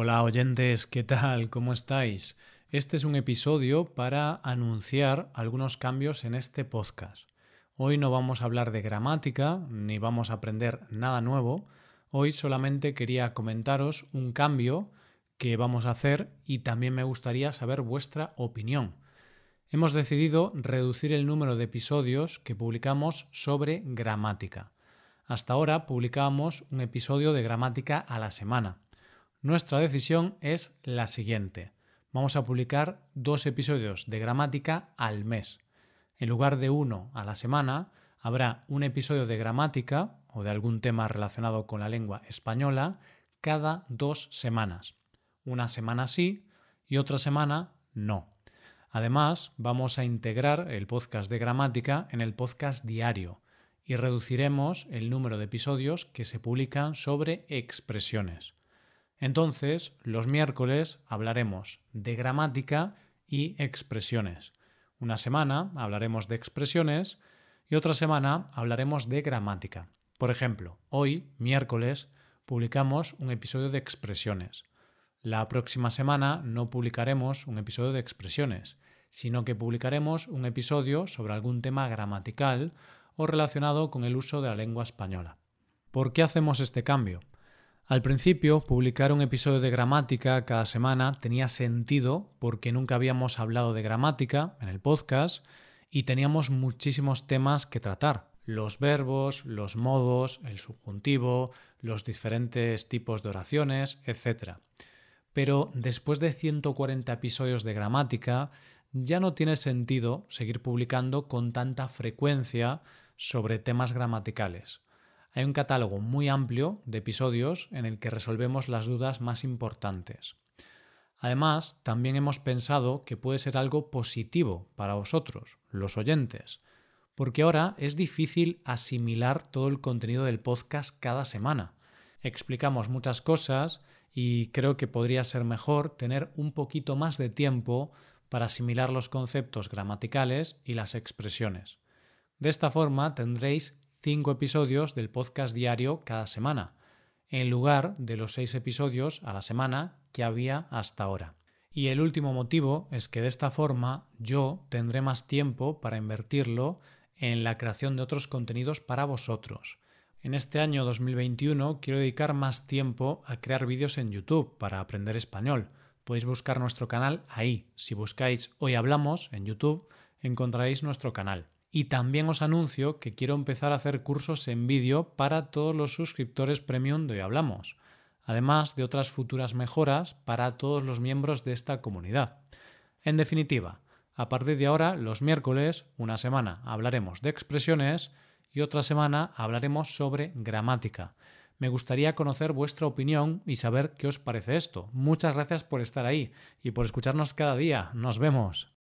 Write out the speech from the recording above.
Hola oyentes, ¿qué tal? ¿Cómo estáis? Este es un episodio para anunciar algunos cambios en este podcast. Hoy no vamos a hablar de gramática ni vamos a aprender nada nuevo. Hoy solamente quería comentaros un cambio que vamos a hacer y también me gustaría saber vuestra opinión. Hemos decidido reducir el número de episodios que publicamos sobre gramática. Hasta ahora publicábamos un episodio de gramática a la semana. Nuestra decisión es la siguiente. Vamos a publicar dos episodios de gramática al mes. En lugar de uno a la semana, habrá un episodio de gramática o de algún tema relacionado con la lengua española cada dos semanas. Una semana sí y otra semana no. Además, vamos a integrar el podcast de gramática en el podcast diario y reduciremos el número de episodios que se publican sobre expresiones. Entonces, los miércoles hablaremos de gramática y expresiones. Una semana hablaremos de expresiones y otra semana hablaremos de gramática. Por ejemplo, hoy, miércoles, publicamos un episodio de expresiones. La próxima semana no publicaremos un episodio de expresiones, sino que publicaremos un episodio sobre algún tema gramatical o relacionado con el uso de la lengua española. ¿Por qué hacemos este cambio? Al principio, publicar un episodio de gramática cada semana tenía sentido porque nunca habíamos hablado de gramática en el podcast y teníamos muchísimos temas que tratar. Los verbos, los modos, el subjuntivo, los diferentes tipos de oraciones, etc. Pero después de 140 episodios de gramática, ya no tiene sentido seguir publicando con tanta frecuencia sobre temas gramaticales. Hay un catálogo muy amplio de episodios en el que resolvemos las dudas más importantes. Además, también hemos pensado que puede ser algo positivo para vosotros, los oyentes, porque ahora es difícil asimilar todo el contenido del podcast cada semana. Explicamos muchas cosas y creo que podría ser mejor tener un poquito más de tiempo para asimilar los conceptos gramaticales y las expresiones. De esta forma tendréis cinco episodios del podcast diario cada semana, en lugar de los seis episodios a la semana que había hasta ahora. Y el último motivo es que de esta forma yo tendré más tiempo para invertirlo en la creación de otros contenidos para vosotros. En este año 2021 quiero dedicar más tiempo a crear vídeos en YouTube para aprender español. Podéis buscar nuestro canal ahí. Si buscáis Hoy Hablamos en YouTube, encontraréis nuestro canal. Y también os anuncio que quiero empezar a hacer cursos en vídeo para todos los suscriptores premium de hoy hablamos, además de otras futuras mejoras para todos los miembros de esta comunidad. En definitiva, a partir de ahora, los miércoles, una semana hablaremos de expresiones y otra semana hablaremos sobre gramática. Me gustaría conocer vuestra opinión y saber qué os parece esto. Muchas gracias por estar ahí y por escucharnos cada día. Nos vemos.